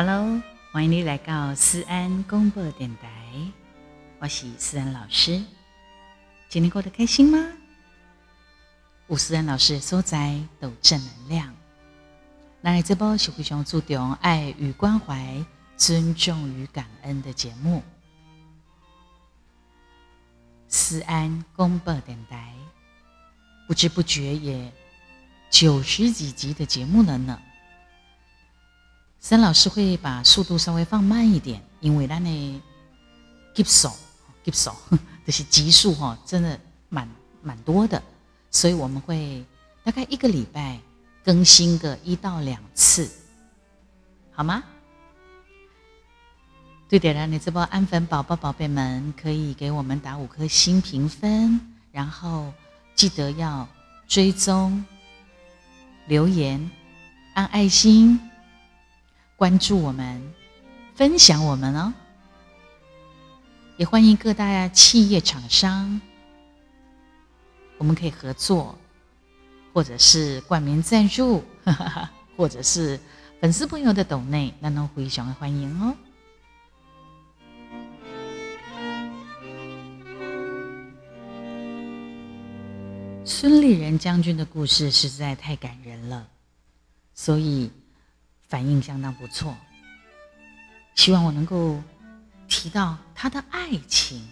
Hello，欢迎你来到思安公播电台，我是思安老师。今天过得开心吗？吴思安老师所在都正能量。那这波是非常注重爱与关怀、尊重与感恩的节目。思安公播电台，不知不觉也九十几集的节目了呢。森老师会把速度稍微放慢一点，因为咱的 keep 手 keep 手就是集数哈，真的蛮蛮多的，所以我们会大概一个礼拜更新个一到两次，好吗？对的，你这波安粉宝宝宝贝们可以给我们打五颗星评分，然后记得要追踪、留言、按爱心。关注我们，分享我们哦，也欢迎各大企业厂商，我们可以合作，或者是冠名赞助，或者是粉丝朋友的抖内，那都非常欢迎哦。孙立人将军的故事实在太感人了，所以。反应相当不错，希望我能够提到他的爱情。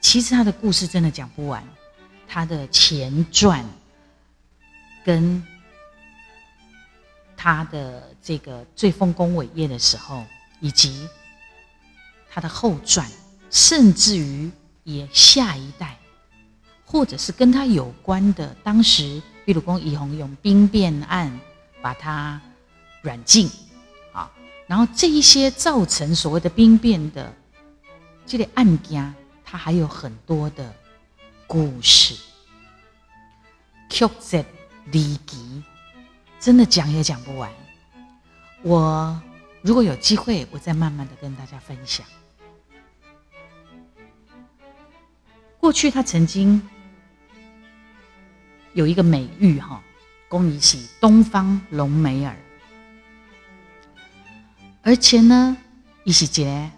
其实他的故事真的讲不完，他的前传跟他的这个最丰功伟业的时候，以及他的后传，甚至于也下一代，或者是跟他有关的，当时比如讲以洪用兵变案，把他。软禁，啊，然后这一些造成所谓的兵变的这类案件，它还有很多的故事，曲折离奇，真的讲也讲不完。我如果有机会，我再慢慢的跟大家分享。过去他曾经有一个美誉，哈，公以喜东方隆美尔。而且呢，一喜杰，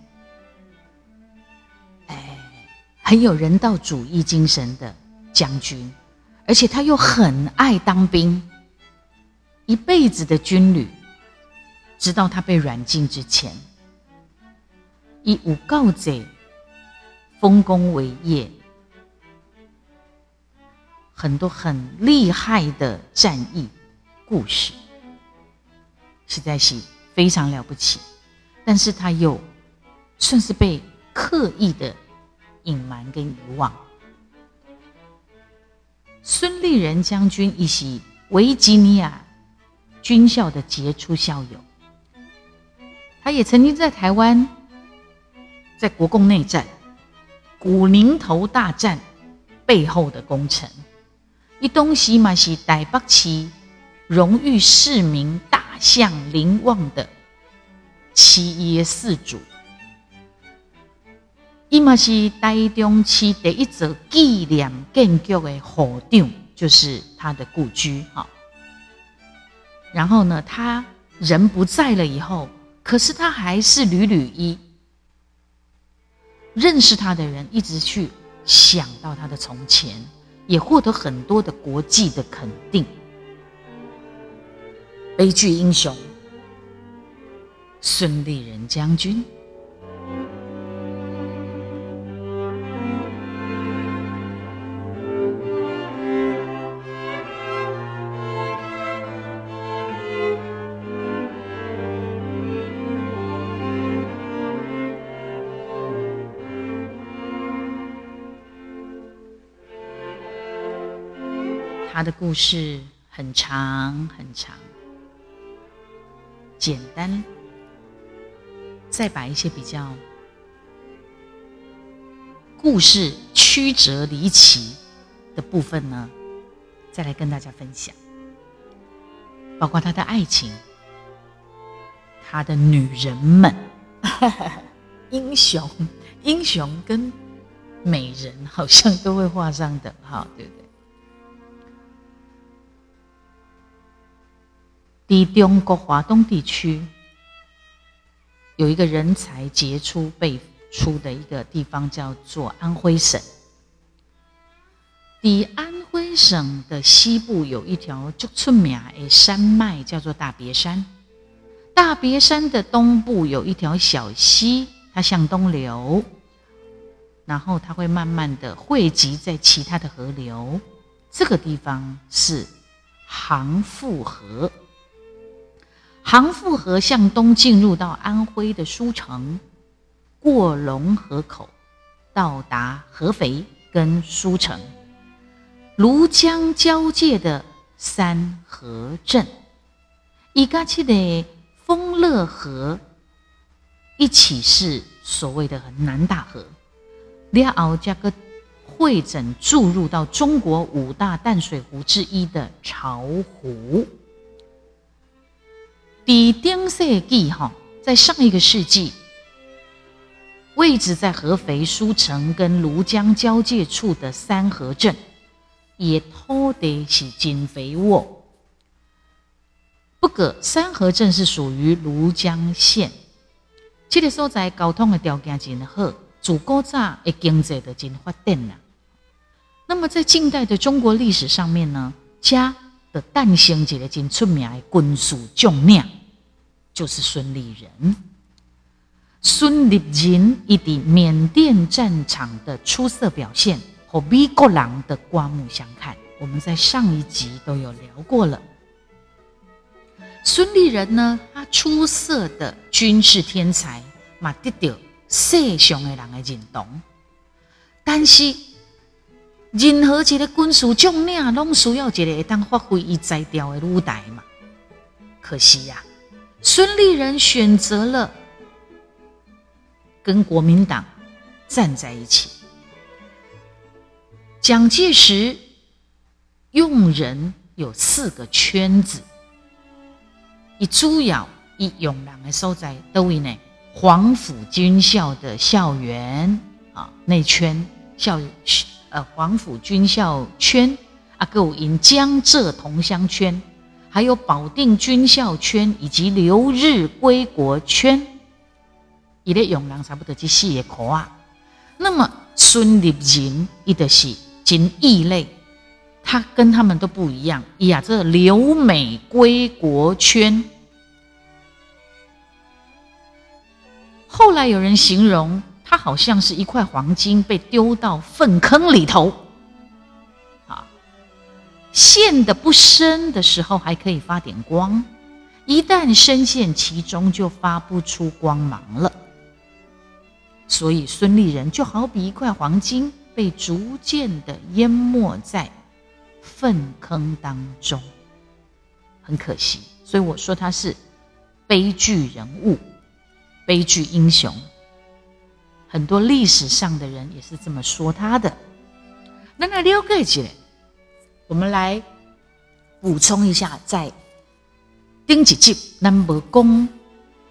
哎，很有人道主义精神的将军，而且他又很爱当兵，一辈子的军旅，直到他被软禁之前，以武告贼，丰功伟业，很多很厉害的战役故事，实在是。非常了不起，但是他又算是被刻意的隐瞒跟遗忘。孙立人将军一袭维吉尼亚军校的杰出校友，他也曾经在台湾在国共内战、古宁头大战背后的功臣，一东西嘛是台北市荣誉市民大。像林旺的七爷四主，伊嘛是台中市第一座纪念建筑的火场，就是他的故居。哈，然后呢，他人不在了以后，可是他还是屡屡一认识他的人，一直去想到他的从前，也获得很多的国际的肯定。悲剧英雄孙立人将军，他的故事很长很长。简单，再把一些比较故事曲折离奇的部分呢，再来跟大家分享，包括他的爱情，他的女人们，英雄，英雄跟美人好像都会画上等号，对不对？在中国华东地区，有一个人才杰出辈出的一个地方，叫做安徽省。比安徽省的西部有一条就出名的山脉，叫做大别山。大别山的东部有一条小溪，它向东流，然后它会慢慢的汇集在其他的河流。这个地方是杭富河。杭富河向东进入到安徽的舒城，过龙河口，到达合肥跟舒城，庐江交界的三河镇，以加起的丰乐河一起是所谓的南大河，然后加个。会诊注入到中国五大淡水湖之一的巢湖。比丁世纪哈，在上一个世纪，位置在合肥舒城跟庐江交界处的三河镇，也土地是真肥沃。不过，三河镇是属于庐江县，这个所在交通的条件真好，自古早的经济就真发展了。那么，在近代的中国历史上面呢，家的诞生一个真出名的军事将领，就是孙立人。孙立人一的缅甸战场的出色表现，和美国人的刮目相看。我们在上一集都有聊过了。孙立人呢，他出色的军事天才，嘛得到世上的人的认同，但是。任何一个军事将领，拢需要一个会当发挥伊才调的舞台嘛。可惜呀，孙立人选择了跟国民党站在一起。蒋介石用人有四个圈子，以主要以用人的所在都为呢，黄埔军校的校园啊内圈校。呃，黄埔军校圈，啊，有因江浙同乡圈，还有保定军校圈，以及留日归国圈，伊咧用人差不多这四个口啊。那么孙立人伊的是真异类，他跟他们都不一样。呀，这留美归国圈，后来有人形容。它好像是一块黄金被丢到粪坑里头，啊，陷的不深的时候还可以发点光，一旦深陷其中就发不出光芒了。所以孙立人就好比一块黄金被逐渐的淹没在粪坑当中，很可惜。所以我说他是悲剧人物，悲剧英雄。很多历史上的人也是这么说他的。那那了解起来，我们来补充一下，在丁几集那么公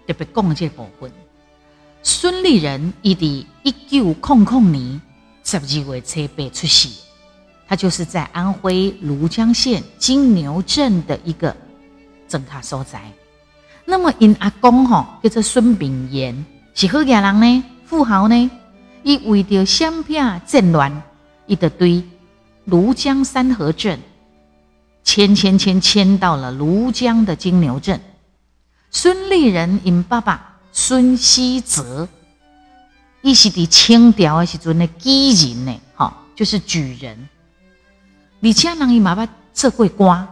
特别讲的这部分，孙立人伊的一九空空年十二月七日出世，他就是在安徽庐江县金牛镇的一个镇卡所在。那么因阿公吼叫做孙炳炎，是何家人呢？富豪呢？伊为着相片战乱，伊就对庐江三河镇迁迁迁迁到了庐江的金牛镇。孙立人因爸爸孙希泽，伊是伫清朝的时阵的举人呢，哈，就是举人。而且人伊妈妈做过官。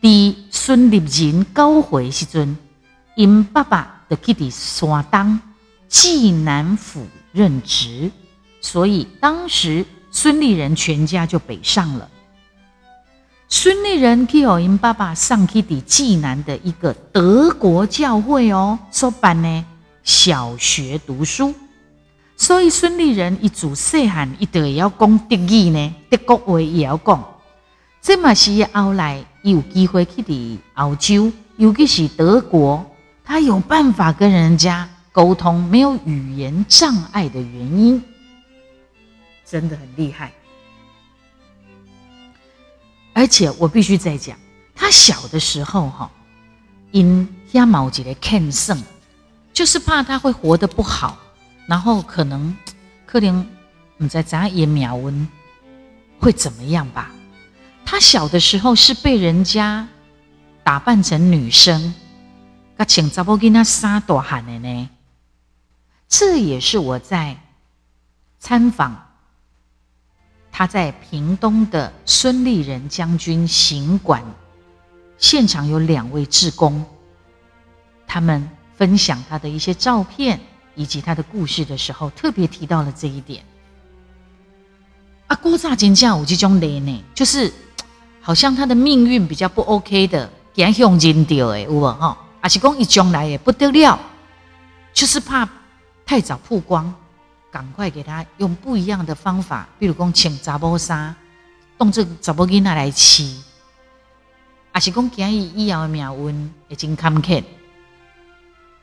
伫孙立人九岁时阵，因爸爸。去伫山东济南府任职，所以当时孙立人全家就北上了。孙立人去和因爸爸上去伫济南的一个德国教会哦，所办呢小学读书，所以孙立人一祖细汉一定要讲德语呢，德国话也要讲。这嘛是后来有机会去伫欧洲，尤其是德国。他有办法跟人家沟通，没有语言障碍的原因，真的很厉害。而且我必须再讲，他小的时候哈，因压毛几的看胜，就是怕他会活得不好，然后可能可能你在咱也秒温会怎么样吧？他小的时候是被人家打扮成女生，他请查某给他撒大汗的呢。这也是我在参访他在屏东的孙立人将军行馆现场，有两位志工，他们分享他的一些照片以及他的故事的时候，特别提到了这一点。啊，郭炸金架有这种雷呢，就是好像他的命运比较不 OK 的，给他用人掉诶，有无哈？还是讲一将来也不得了，就是怕太早曝光，赶快给他用不一样的方法，比如讲请查某衫，动这查某囡仔来饲，还是讲惊伊以后的命运已经坎坷，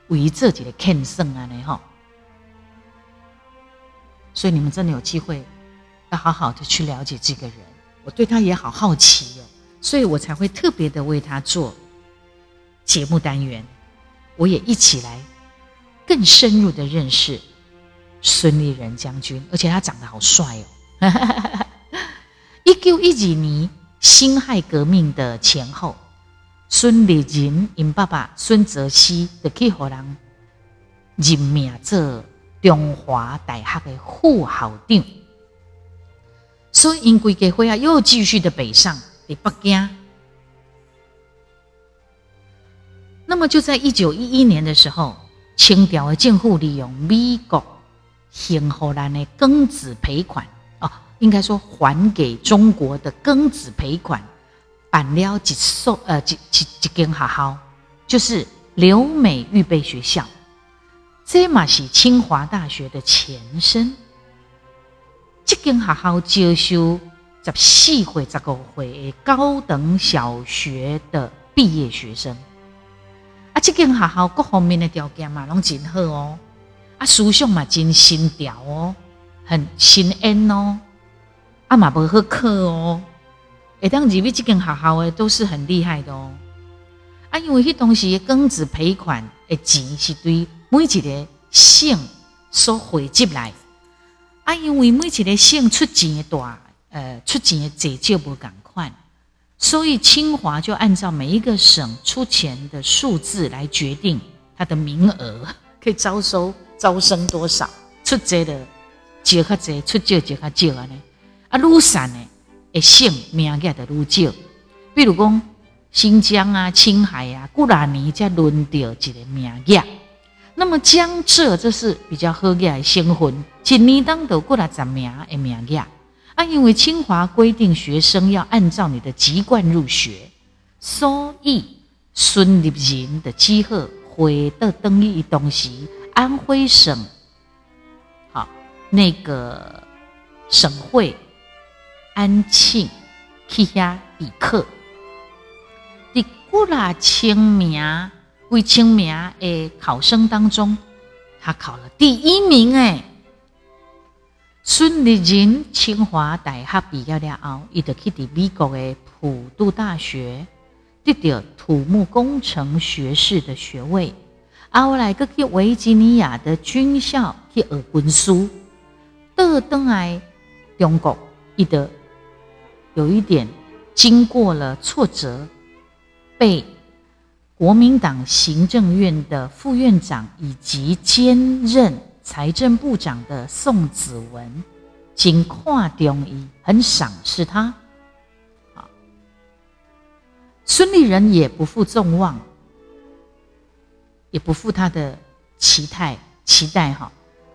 为自己的看胜啊，呢哈。所以你们真的有机会。要好好的去了解这个人，我对他也好好奇哦，所以我才会特别的为他做节目单元，我也一起来更深入的认识孙立人将军，而且他长得好帅哦！一九一几年辛亥革命的前后，孙立人因爸爸孙泽熙的去荷人任命做中华大学的副校长。所以，因归给会啊，又继续的北上，在北京。那么，就在一九一一年的时候，清朝的政府利用美国向荷兰的庚子赔款哦，应该说还给中国的庚子赔款，办了几所呃几几几间学校，就是留美预备学校，这嘛是清华大学的前身。这间学校接收十四岁、十五岁的高等小学的毕业学生。啊，这间学校各方面的条件嘛，拢真好哦。啊，思想嘛真新调哦，很新鲜哦。啊嘛不好课哦。会当入去这间学校的都是很厉害的哦。啊，因为迄当时庚子赔款的钱是对每一个省所汇集来。啊，因为每一个省出钱的大，呃，出钱的济少无共，所以清华就按照每一个省出钱的数字来决定它的名额，可以招收招生多少，出钱的就较济，出少就较少安尼。啊，愈散呢，诶，省名额的愈少。比如讲新疆啊、青海啊，固然年才轮到一个名额。那么江浙这是比较好嘅新婚，一年当都过来十名的名额啊，因为清华规定学生要按照你的籍贯入学，所以孙立人的机会回到登一东西，安徽省好那个省会安庆去遐比课，你过来签名。为清名诶，考生当中，他考了第一名诶。孙立人清华大学毕业了后，伊就去伫美国的普渡大学得到土木工程学士的学位，后来搁去维吉尼亚的军校去学军书。到登来中国，伊得有一点经过了挫折，被。国民党行政院的副院长以及兼任财政部长的宋子文，仅跨中医很赏识他。啊，孙立人也不负众望，也不负他的期待期待哈，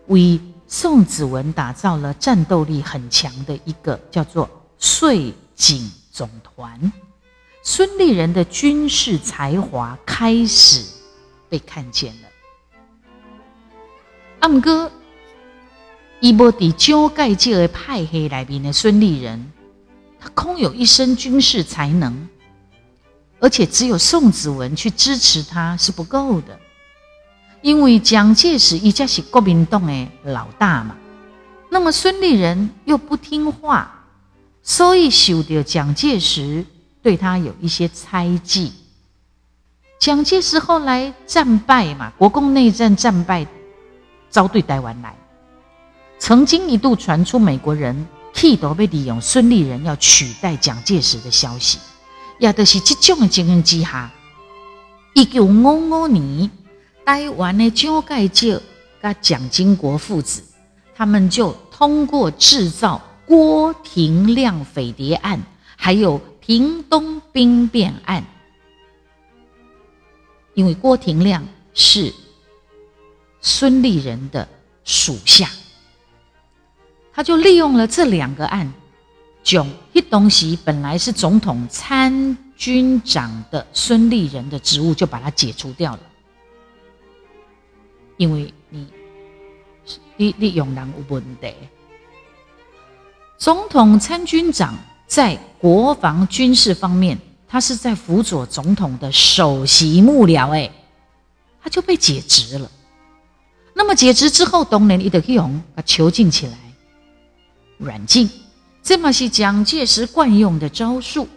为宋子文打造了战斗力很强的一个叫做税警总团。孙立人的军事才华开始被看见了。阿姆哥，伊波底交盖界的派黑来宾的孙立人，他空有一身军事才能，而且只有宋子文去支持他是不够的，因为蒋介石一家是国民党的老大嘛，那么孙立人又不听话，所以受到蒋介石。对他有一些猜忌，蒋介石后来战败嘛，国共内战战败，遭对台湾来，曾经一度传出美国人企图被利用孙立人要取代蒋介石的消息，也就是这种的情形之下，一九五五年，台湾的蒋介石跟蒋经国父子，他们就通过制造郭廷亮匪谍案，还有屏东兵变案。因为郭廷亮是孙立人的属下，他就利用了这两个案，囧一东西本来是总统参军长的孙立人的职务，就把他解除掉了。因为你你你用人有问题，总统参军长在国防军事方面。他是在辅佐总统的首席幕僚，哎，他就被解职了。那么解职之后，东年一德用把囚禁起来，软禁，这么是蒋介石惯用的招数。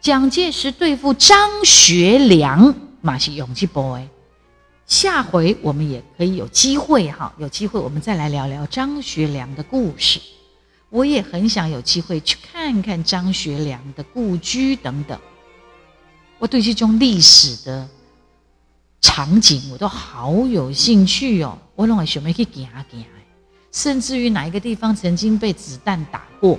蒋介石对付张学良，马是勇气 boy。下回我们也可以有机会哈，有机会我们再来聊聊张学良的故事。我也很想有机会去看看张学良的故居等等。我对这种历史的场景，我都好有兴趣哦。我认为想要去行行，甚至于哪一个地方曾经被子弹打过，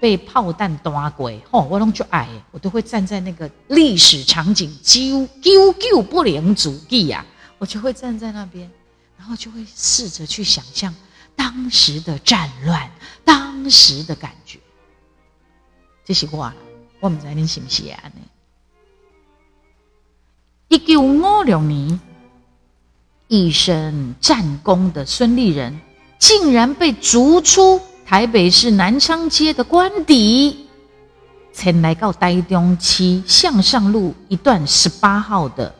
被炮弹打过，吼，我拢就爱，我都会站在那个历史场景，久久久不能足记呀，我就会站在那边，然后就会试着去想象当时的战乱，当时的感觉。这是我，我唔知你是不是安尼。一九五六年，一身战功的孙立人，竟然被逐出台北市南昌街的官邸，前来到台中区向上路一段十八号的，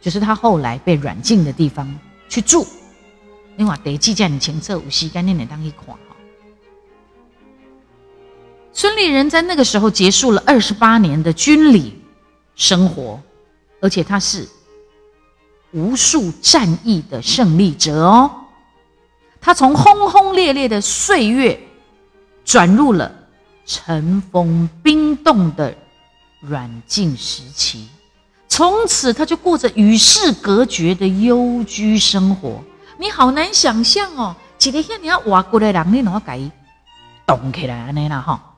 就是他后来被软禁的地方去住。另外，得记在你前侧有时间你来当一看哈。孙立人在那个时候结束了二十八年的军旅生活。而且他是无数战役的胜利者哦，他从轰轰烈烈的岁月转入了尘封冰冻的软禁时期，从此他就过着与世隔绝的幽居生活。你好难想象哦，几天你要挖过来人，你怎么改动起来呢？啦哈，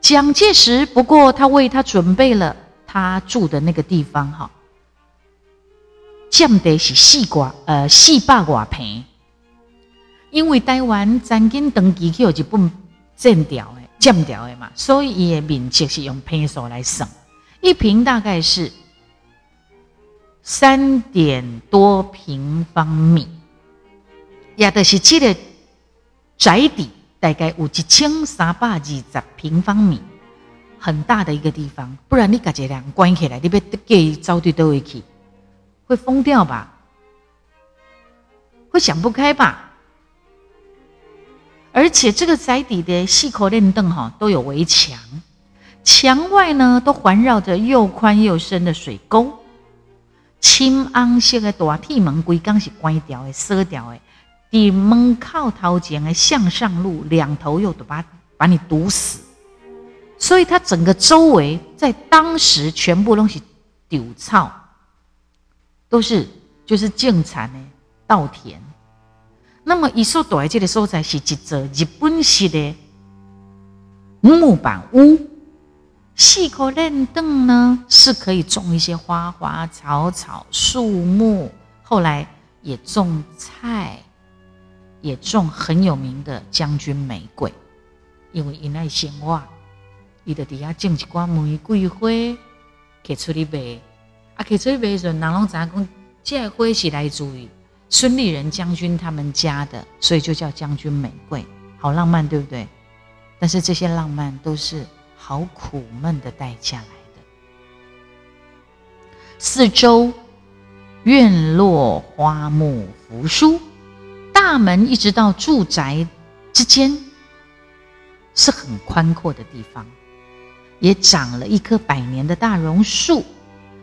蒋介石不过他为他准备了。他住的那个地方，哈，降得是四挂，呃，四百瓦平。因为台湾曾经登记去有一本正调的、降调的嘛，所以伊的面积是用平数来算，一平大概是三点多平方米，也就是这个宅邸大概有一千三百二十平方米。很大的一个地方，不然你把这两关起来，你别给招对都会去，会疯掉吧？会想不开吧？而且这个宅邸的细口链凳哈都有围墙，墙外呢都环绕着又宽又深的水沟，青昂色的大铁门规刚是关掉的、锁掉的，伫门靠头前的向上路两头又都把把你堵死。所以它整个周围在当时全部东西丢草，都是就是净产的稻田。那么一所在这个所在是一座日本式的木板屋，细口练凳呢是可以种一些花花草草、树木，后来也种菜，也种很有名的将军玫瑰，因为因爱鲜花。伊就底下种一寡玫瑰花，摕出去卖。啊，摕出去卖时，人拢知影讲，这花是来自于孙立人将军他们家的，所以就叫将军玫瑰，好浪漫，对不对？但是这些浪漫都是好苦闷的代价来的。四周院落花木扶疏，大门一直到住宅之间是很宽阔的地方。也长了一棵百年的大榕树，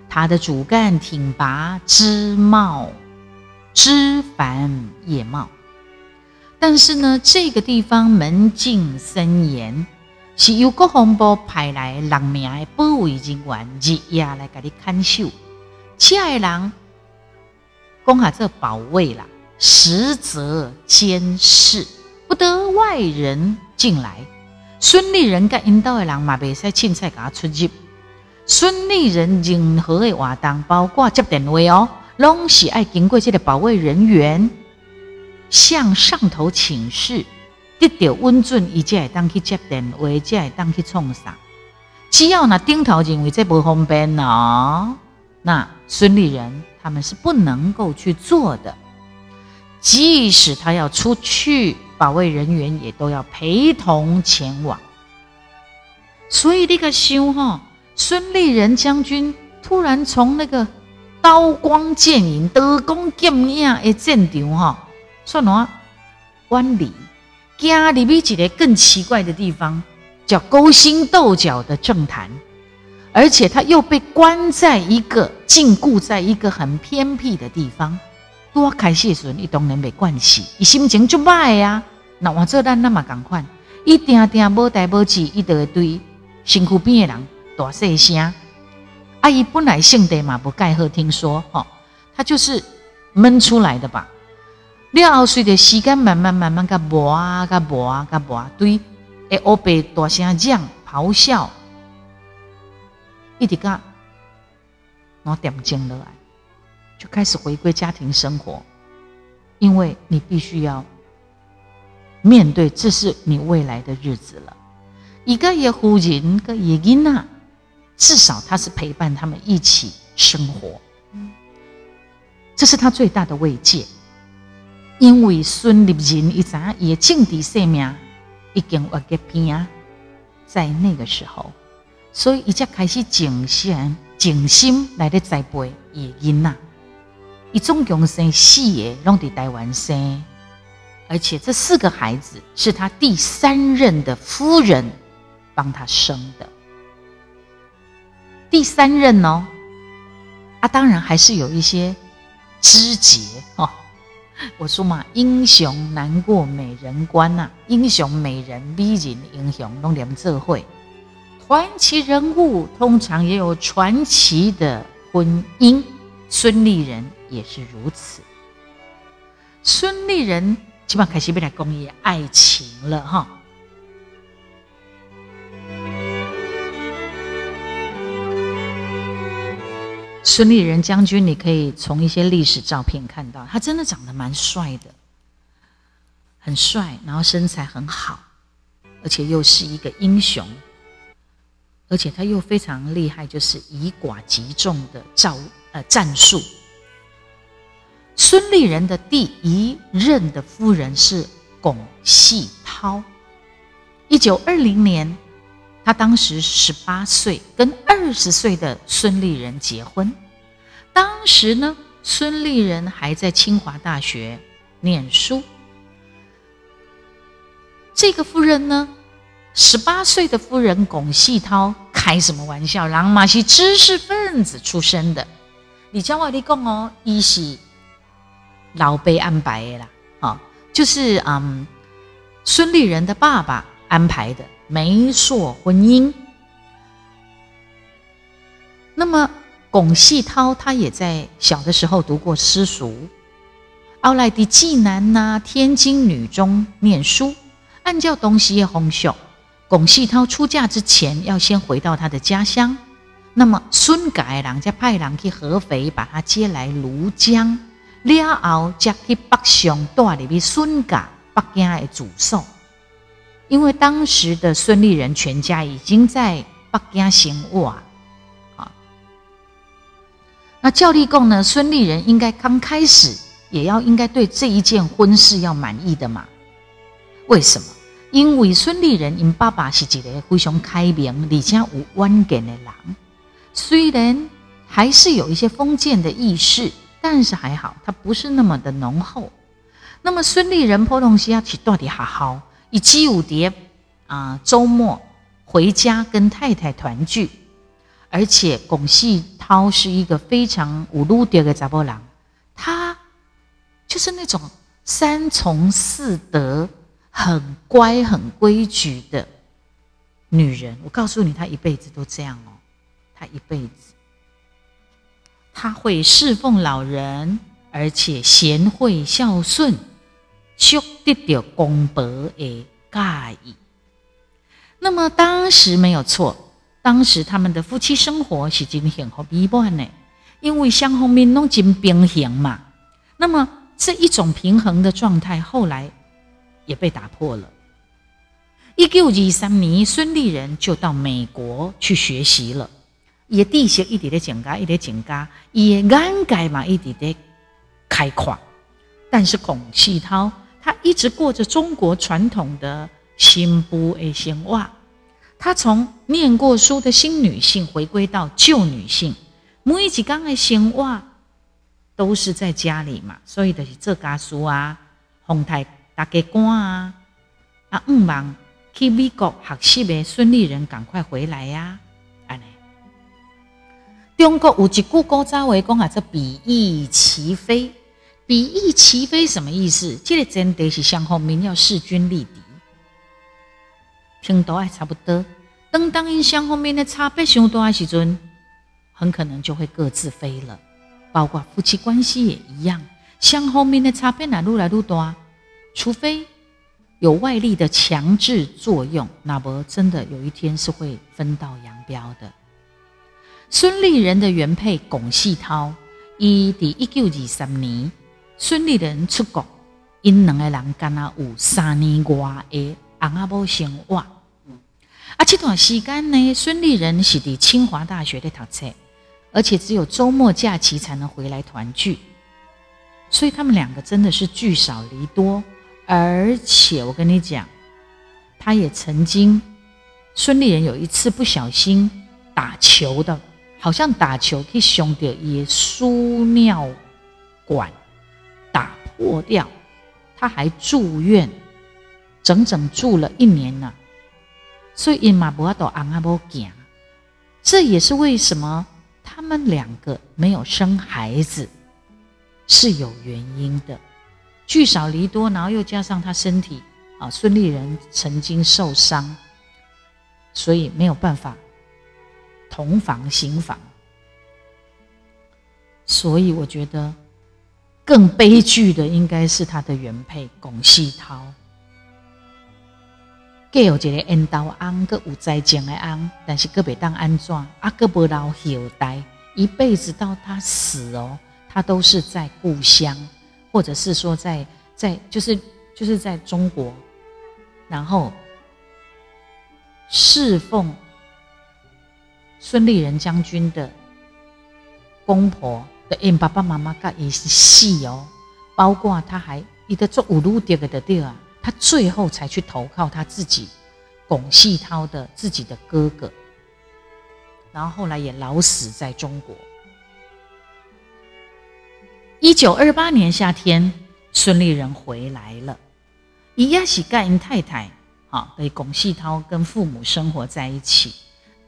它的主干挺拔，枝茂枝繁叶茂。但是呢，这个地方门禁森严，是由国防部派来人命的保卫人员日夜来给你看守。这个人讲下这保卫啦，实则监视，不得外人进来。孙立人甲引导的人嘛，袂使凊彩甲他出入。孙立人任何的活动，包括接电话哦，拢是爱经过这个保卫人员。向上头请示，得到温准，伊才会当去接电话，才会当去创啥。只要那顶头认为这不方便哦，那孙立人他们是不能够去做的。即使他要出去，保卫人员也都要陪同前往。所以那个想哈，孙立人将军突然从那个刀光剑影、刀光剑影的战场哈。算哪？万里，家里边一个更奇怪的地方，叫勾心斗角的政坛，而且他又被关在一个禁锢在一个很偏僻的地方。多开时阵，伊当然没关系，伊心情就坏呀。那我做咱那么赶快，一定定无代无志，一会对身躯边的人大细声。阿姨本来性地嘛不盖好，听说哈，他就是闷出来的吧。了后，随着时间慢慢慢慢甲磨啊，甲磨啊，甲磨，对，会乌白大声嚷咆哮，一直甲我点静落来，就开始回归家庭生活，因为你必须要面对，这是你未来的日子了。一个也夫人，个也囡呐，至少他是陪伴他们一起生活，这是他最大的慰藉。因为孙立人一咋也政治生命已经活个边啊，在那个时候，所以一才开始静心静心来的栽培野因呐。一总共生四个，拢在台湾生，而且这四个孩子是他第三任的夫人帮他生的。第三任哦，啊，当然还是有一些枝节哦。我说嘛，英雄难过美人关呐，英雄美人美人英雄弄点这会，传奇人物通常也有传奇的婚姻，孙立人也是如此。孙立人基本开始被来公益爱情了哈。孙立人将军，你可以从一些历史照片看到，他真的长得蛮帅的，很帅，然后身材很好，而且又是一个英雄，而且他又非常厉害，就是以寡击众的招呃战术。孙立人的第一任的夫人是巩细涛，一九二零年。他当时十八岁，跟二十岁的孙立人结婚。当时呢，孙立人还在清华大学念书。这个夫人呢，十八岁的夫人龚细涛，开什么玩笑？郎马是知识分子出身的。你叫我你讲哦，一是老辈安排的啦，啊，就是嗯，孙立人的爸爸安排的。媒妁婚姻。那么，龚细涛他也在小的时候读过私塾，后来的济南呐、天津女中念书。按照东西的风俗，龚细涛出嫁之前要先回到他的家乡。那么，孙家人家派人去合肥把他接来庐江，了后再去北上带入去孙家北京的住所。因为当时的孙立人全家已经在北京生活啊，那教立贡呢？孙立人应该刚开始也要应该对这一件婚事要满意的嘛？为什么？因为孙立人因爸爸是一个非常开明而且有远见的人，虽然还是有一些封建的意识，但是还好，他不是那么的浓厚。那么孙立人破东西要起到底好好。以七五蝶啊，周末回家跟太太团聚，而且龚细涛是一个非常五路德的杂波郎，他就是那种三从四德、很乖、很规矩的女人。我告诉你，她一辈子都这样哦，她一辈子，他会侍奉老人，而且贤惠孝顺，修得到公伯的介意。那么当时没有错。当时他们的夫妻生活是真幸福美满的，因为双方面拢真平衡嘛。那么这一种平衡的状态，后来也被打破了。一九二三年，孙立人就到美国去学习了，也地形一点的增加，一点增加，也眼界嘛一点的开阔。但是龚细涛他一直过着中国传统的新妇的生活。他从念过书的新女性回归到旧女性，每一刚的生活都是在家里嘛，所以就是做家书啊，红台大家官啊，啊，唔忙去美国学习的孙立人赶快回来呀！中国有一句古早话讲啊，这比翼齐飞，比翼齐飞什么意思？这个前提是双方面要势均力敌。听都还差不多，等当因双方面的差别上大的时阵，很可能就会各自飞了。包括夫妻关系也一样，双方面的差别哪越来越大，除非有外力的强制作用，那么真的有一天是会分道扬镳的。孙立人的原配龚细涛，伊伫一九二三年，孙立人出国，因两个人干那有三年外的。阿阿波生活，啊，这段时间呢，孙立人是伫清华大学的读册，而且只有周末假期才能回来团聚，所以他们两个真的是聚少离多。而且我跟你讲，他也曾经，孙立人有一次不小心打球的，好像打球去伤到伊输尿管打破掉，他还住院。整整住了一年呢，所以马伯都昂阿波讲，这也是为什么他们两个没有生孩子是有原因的。聚少离多，然后又加上他身体啊，孙立人曾经受伤，所以没有办法同房行房。所以我觉得更悲剧的应该是他的原配龚细涛。计有一个缘投翁，个有灾情的安，但是个袂当安怎，啊，个无留后代，一辈子到他死哦，他都是在故乡，或者是说在在就是就是在中国，然后侍奉孙立人将军的公婆的因爸爸妈妈甲也是死哦，包括他还伊得做五路迭个的地啊。他最后才去投靠他自己龚细涛的自己的哥哥，然后后来也老死在中国。一九二八年夏天，孙立人回来了，伊也是盖因太太，好，跟龚细涛跟父母生活在一起。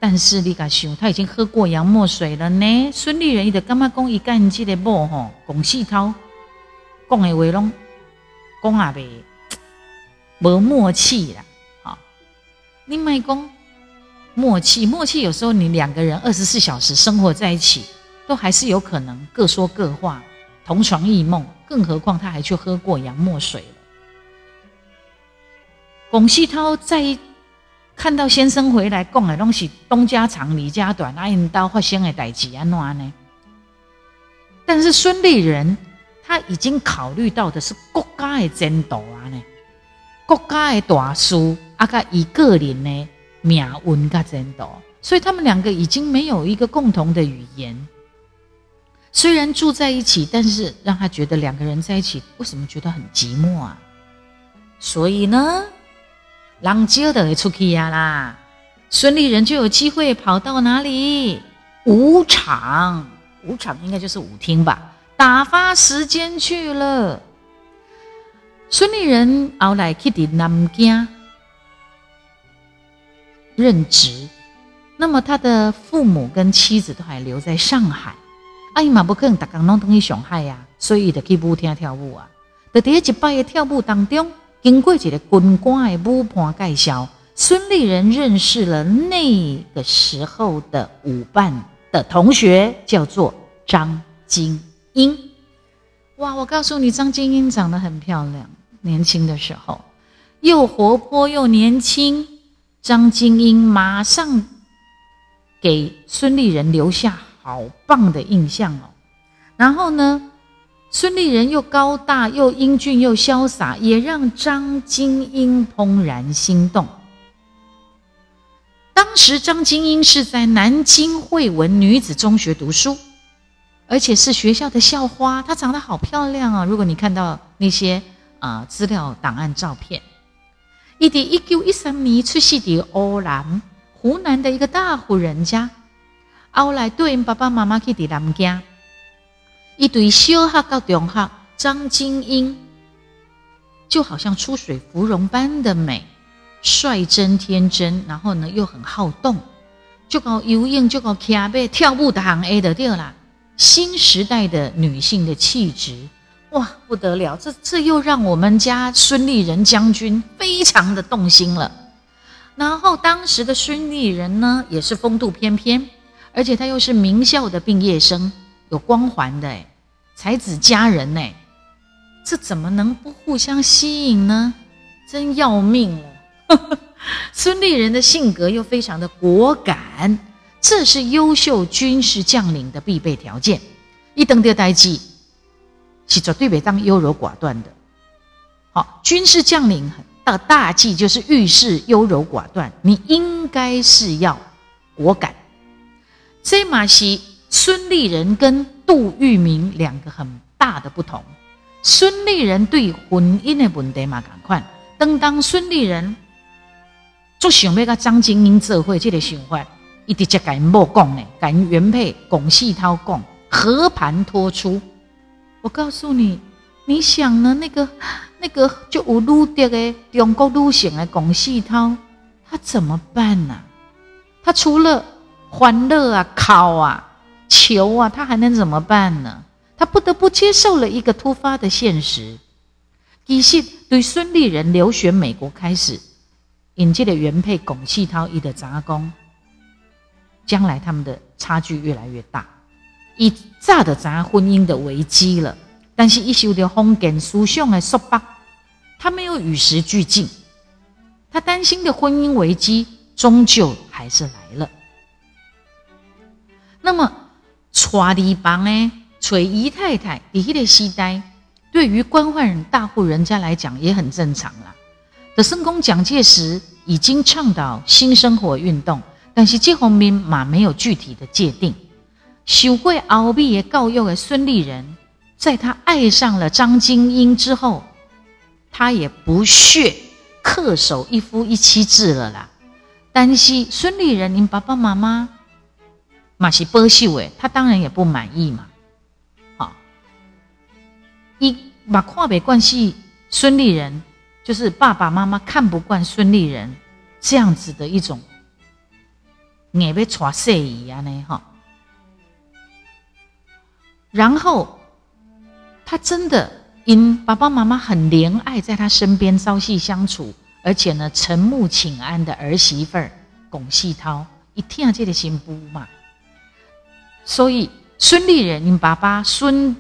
但是你讲想，他已经喝过洋墨水了呢。孙立人伊就干嘛讲伊干这个某吼龚细涛讲的话拢讲也袂。没默契啦，好，另外讲默契，默契有时候你两个人二十四小时生活在一起，都还是有可能各说各话，同床异梦，更何况他还去喝过洋墨水了。龚细涛在看到先生回来，讲的东西东家长李家短，阿因刀发生的代志安怎呢？但是孙立人他已经考虑到的是国家的前途啊呢。国家的大事，啊，个一个人的命运噶前途，所以他们两个已经没有一个共同的语言。虽然住在一起，但是让他觉得两个人在一起，为什么觉得很寂寞啊？所以呢，人少就会出去呀啦，孙立人就有机会跑到哪里？舞场，舞场应该就是舞厅吧，打发时间去了。孙立人后来去伫南京任职，那么他的父母跟妻子都还留在上海，阿姨嘛不可能打刚弄东西上海呀，所以就去舞厅跳舞啊。在第一摆的跳舞当中，经过一个军官的舞伴介绍，孙立人认识了那个时候的舞伴的同学，叫做张金英。哇，我告诉你，张金英长得很漂亮，年轻的时候又活泼又年轻。张金英马上给孙立人留下好棒的印象哦。然后呢？孙立人又高大又英俊又潇洒，也让张金英怦然心动。当时张金英是在南京汇文女子中学读书，而且是学校的校花。她长得好漂亮啊！如果你看到那些啊资料档案照片，伊伫一九一三年出世的湖南，湖南的一个大户人家。后来对爸爸妈妈去伫南京。一堆小学到中学，张金英就好像出水芙蓉般的美，率真天真，然后呢又很好动，就搞游泳，就搞骑马跳舞的行 A 的对啦。新时代的女性的气质，哇，不得了！这这又让我们家孙立人将军非常的动心了。然后当时的孙立人呢，也是风度翩翩，而且他又是名校的毕业生，有光环的。才子佳人呢，这怎么能不互相吸引呢？真要命了！孙立人的性格又非常的果敢，这是优秀军事将领的必备条件。一登到代际，是绝对别当优柔寡断的。好，军事将领的大忌就是遇事优柔寡断，你应该是要果敢。这马是孙立人跟。杜聿明两个很大的不同，孙立人对婚姻的问题嘛，赶快。当当孙立人就想要跟张金英做会这个想法，一直接跟某讲呢，跟原配龚细涛讲，和盘托出。我告诉你，你想呢？那个那个就有努力的中国女性的龚细涛，他怎么办呢？他除了欢乐啊，考啊。求啊，他还能怎么办呢？他不得不接受了一个突发的现实。其实，对孙立人留学美国开始，引进的原配龚细涛一的杂工，将来他们的差距越来越大，一炸的砸婚姻的危机了。但是，一受到封建思想的束缚，他没有与时俱进，他担心的婚姻危机终究还是来了。那么。娶离房诶，娶姨太太，第一个时代，对于官宦人、大户人家来讲也很正常啦。的圣公蒋介石已经倡导新生活运动，但是这方面嘛没有具体的界定。受过熬毕业教育的孙立人，在他爱上了张金英之后，他也不屑恪守一夫一妻制了啦。但是孙立人，您爸爸妈妈。马是波秀诶，他当然也不满意嘛。好，一把跨北关系孙立人，就是爸爸妈妈看不惯孙立人这样子的一种，眼被戳碎一样呢哈。然后他真的因爸爸妈妈很怜爱在他身边朝夕相处，而且呢陈慕请安的儿媳妇儿龚细涛，一听这个心不嘛。所以孙立人，因爸爸孙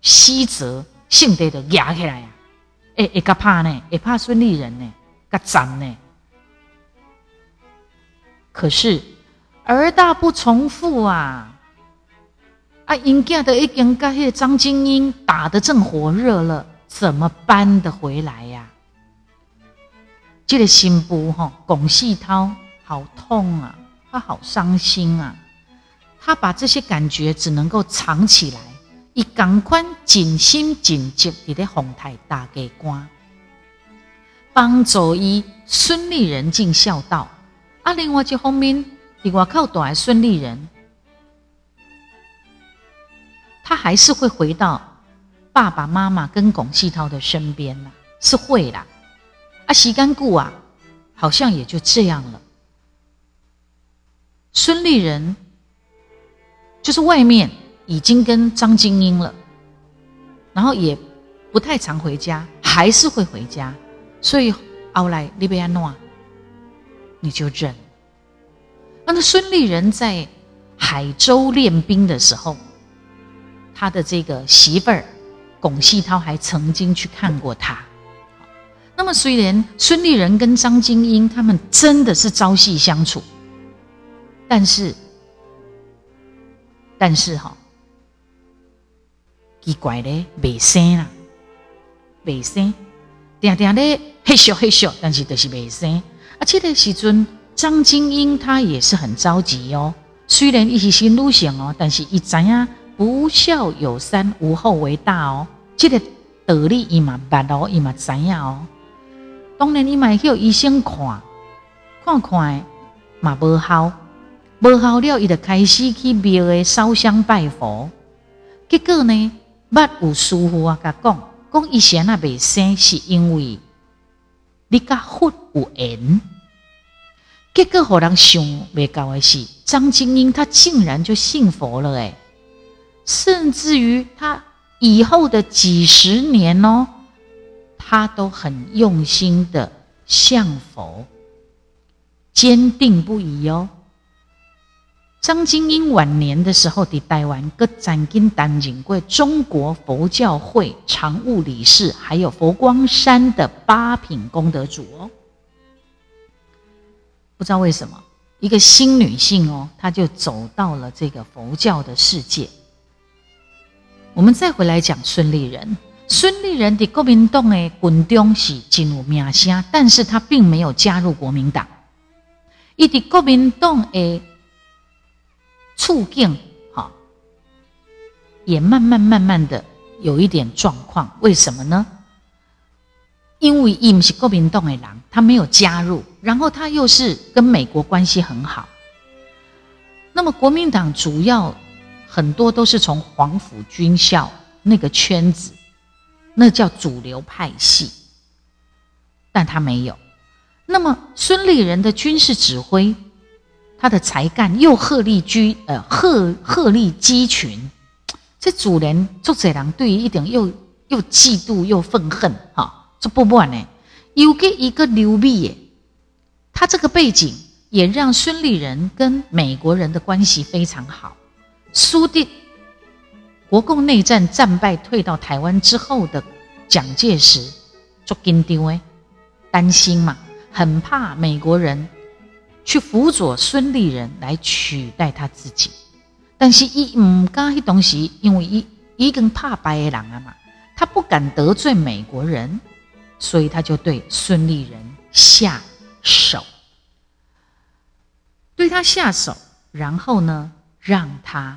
希泽性格就压起来呀，会会较怕呢，会怕孙立人呢，较脏呢。可是儿大不从父啊，啊，因囝的已经跟迄张金英打得正火热了，怎么搬得回来呀？这个心部哈，龚细涛好痛啊，他好伤心啊。他把这些感觉只能够藏起来，以感官尽心尽职地在红台打给官，帮助伊孙立人尽孝道。啊，另外一方面，伫外口大的孙立人，他还是会回到爸爸妈妈跟龚细涛的身边啦，是会啦。啊，时间久啊，好像也就这样了。孙立人就是外面已经跟张金英了，然后也不太常回家，还是会回家，所以后来利贝安诺，你就认。那孙立人在海州练兵的时候，他的这个媳妇儿龚细涛还曾经去看过他。那么虽然孙立人跟张金英他们真的是朝夕相处，但是，但是哈，奇怪嘞，未生啦，未生，定定咧嘿咻嘿咻，但是就是未生。而且个时阵，张金英她也是很着急哦。虽然一起新路线哦，但是伊知影不孝有三，无后为大哦。这个道理伊嘛捌哦，伊嘛知影哦。当然伊嘛去医生看，看看嘛无效，无效了，伊就开始去庙诶烧香拜佛。结果呢，捌有师傅啊，甲讲，讲以前啊未生，是因为你甲佛有缘。结果互人想未到的是，张金英她竟然就信佛了诶，甚至于她以后的几十年哦，她都很用心的向佛，坚定不移哦。张金英晚年的时候，伫台湾各曾经担任过中国佛教会常务理事，还有佛光山的八品功德主哦。不知道为什么，一个新女性哦，她就走到了这个佛教的世界。我们再回来讲孙立人，孙立人的国民党的军中是进入名声，但是他并没有加入国民党。伊的国民党的促进，哈，也慢慢慢慢的有一点状况。为什么呢？因为伊唔是国民党的人，他没有加入，然后他又是跟美国关系很好。那么国民党主要很多都是从黄埔军校那个圈子，那叫主流派系，但他没有。那么孙立人的军事指挥，他的才干又鹤立居呃鹤鹤立鸡群，这主人作者人对于一点又又嫉妒又愤恨哈。这不不呢，有个一个牛逼耶，他这个背景也让孙立人跟美国人的关系非常好。苏的国共内战战败退到台湾之后的蒋介石做跟丢哎，担心嘛，很怕美国人去辅佐孙立人来取代他自己。但是伊唔敢去东西，因为伊伊跟怕白人啊嘛，他不敢得罪美国人。所以他就对孙立人下手，对他下手，然后呢，让他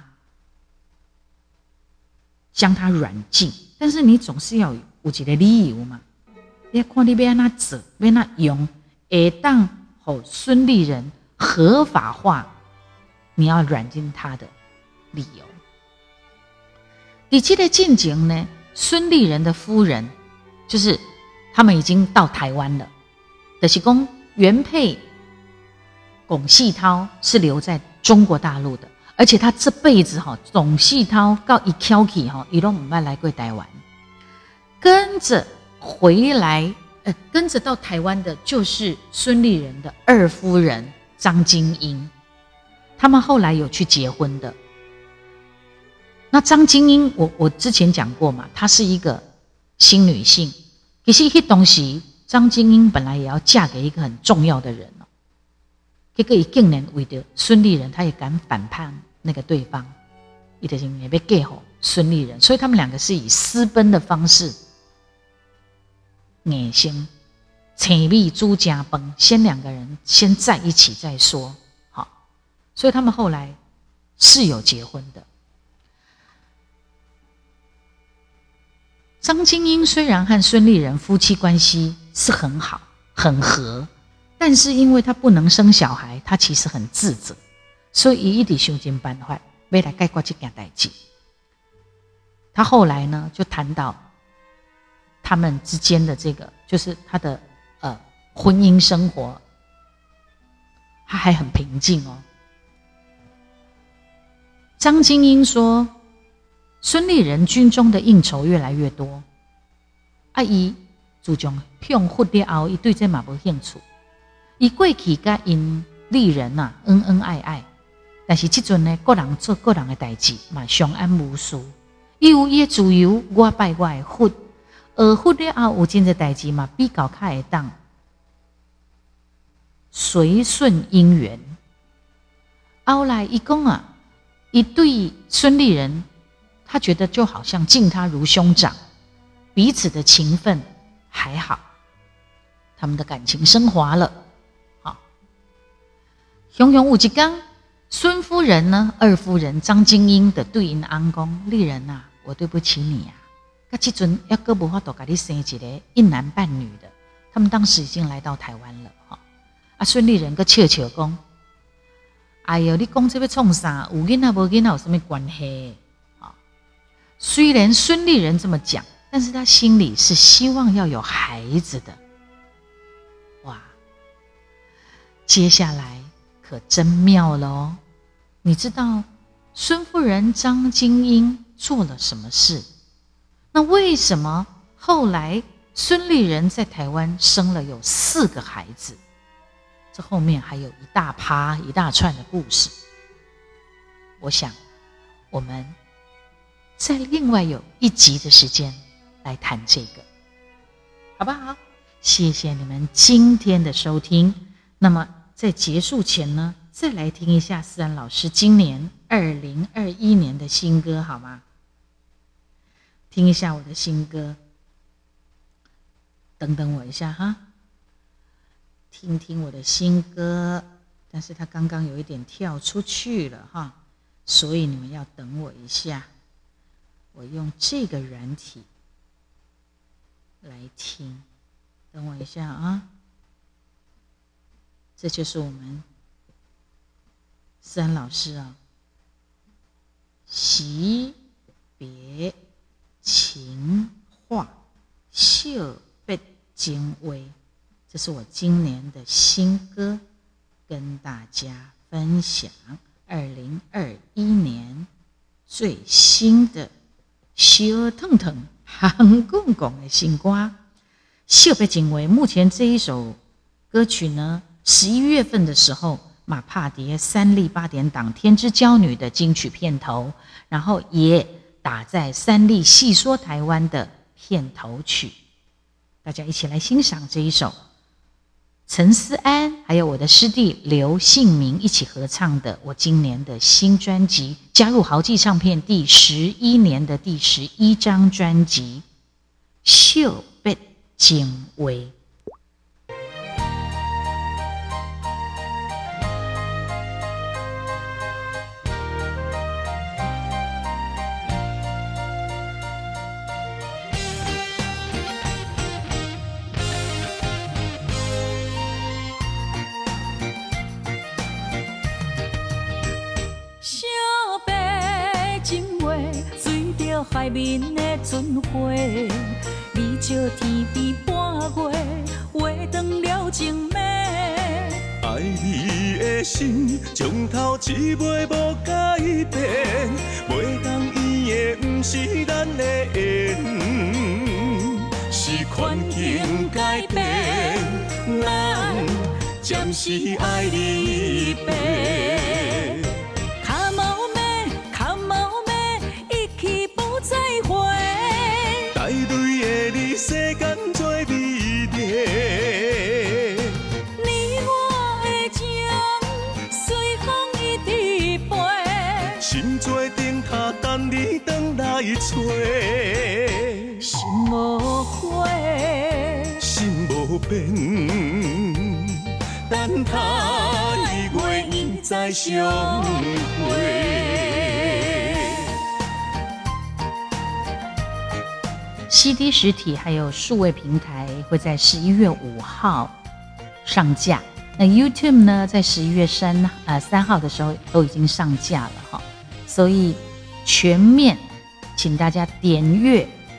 将他软禁。但是你总是要有几个理由嘛？你看你要安那走，要那用，会当和孙立人合法化，你要软禁他的理由。你记得进京呢？孙立人的夫人就是。他们已经到台湾了。德西公原配龚细涛是留在中国大陆的，而且他这辈子哈，龚细涛告一 Q K 哈，一路唔爱来过台湾，跟着回来，呃，跟着到台湾的就是孙立人的二夫人张金英，他们后来有去结婚的。那张金英，我我之前讲过嘛，她是一个新女性。其实，迄东西，张金英本来也要嫁给一个很重要的人哦。结果，伊竟然为着孙立人，他也敢反叛那个对方，伊的心也被嫁好孙立人。所以，他们两个是以私奔的方式，眼先亲密朱家崩，先两个人先在一起再说。好，所以他们后来是有结婚的。张金英虽然和孙立人夫妻关系是很好、很和，但是因为她不能生小孩，她其实很自责，所以一直想尽办法为了盖过这件代志。他后来呢，就谈到他们之间的这个，就是他的呃婚姻生活，他还很平静哦。张金英说，孙立人军中的应酬越来越多，阿姨注重骗忽了后，伊对这嘛无兴趣。伊过去甲因丽人呐恩恩爱爱，但是即阵呢，个人做个人的代志嘛，相安无事。伊有伊的自由，我拜我的佛，而佛了后有真的代志嘛，比较较会当随顺因缘。后来一讲啊。一对孙立人，他觉得就好像敬他如兄长，彼此的情分还好，他们的感情升华了。好，雄雄武吉刚，孙夫人呢？二夫人张金英的对应安公丽人呐，我对不起你呀。那这阵要哥无法度给你生一个一男半女的，他们当时已经来到台湾了。哈，啊，孙立人个笑笑公。哎呦，你讲这要创啥？有囡仔无囡仔有什么关系？啊，虽然孙立人这么讲，但是他心里是希望要有孩子的。哇，接下来可真妙了哦！你知道孙夫人张金英做了什么事？那为什么后来孙立人在台湾生了有四个孩子？这后面还有一大趴、一大串的故事，我想我们在另外有一集的时间来谈这个，好不好？谢谢你们今天的收听。那么在结束前呢，再来听一下思然老师今年二零二一年的新歌，好吗？听一下我的新歌，等等我一下哈。听听我的新歌，但是他刚刚有一点跳出去了哈，所以你们要等我一下，我用这个软体来听，等我一下啊，这就是我们三老师啊，惜别情话，秀别精微。这是我今年的新歌，跟大家分享。二零二一年最新的小腾腾、韩公公的新歌《秀被精微》。目前这一首歌曲呢，十一月份的时候，马帕蝶三立八点档《天之娇女》的金曲片头，然后也打在三立细说台湾的片头曲。大家一起来欣赏这一首。陈思安还有我的师弟刘信明一起合唱的我今年的新专辑，加入豪记唱片第十一年的第十一张专辑《秀别精微》。面的船花，你照天边半月，画断了情暝。爱你的心，从头至尾无改变，袂当圆的不是咱的缘，是环境改变，咱暂时爱离别。心无花，心无变，等他月圆再相会。CD 实体还有数位平台会在十一月五号上架，那 YouTube 呢，在十一月三呃三号的时候都已经上架了哈，所以全面。请大家点阅、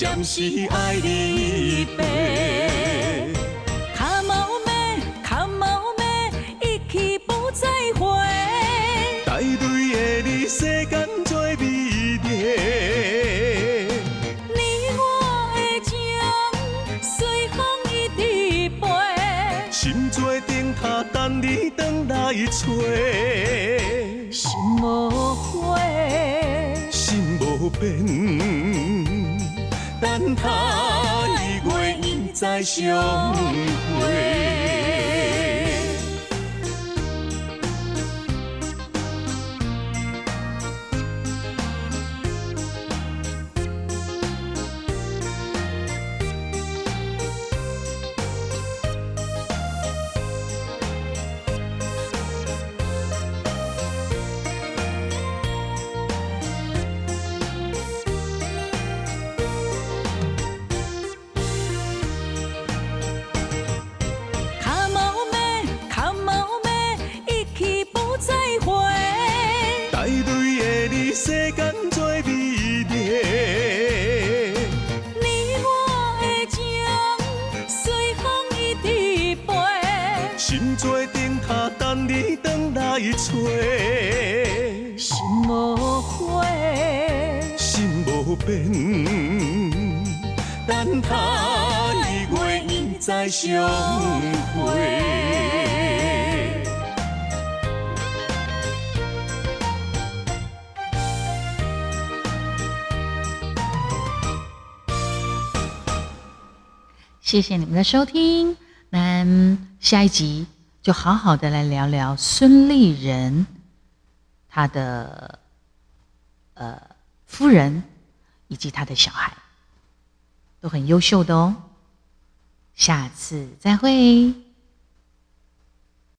暂时爱离别。卡毛妹，卡毛妹，一去不再回。带队的你，世间最美丽。你我的情，随风一直飞。心做灯塔，等你回来找。心无悔，心无变，等他一月应再相会。谢谢你们的收听。那下一集就好好的来聊聊孙立人他的呃夫人以及他的小孩，都很优秀的哦。下次再会。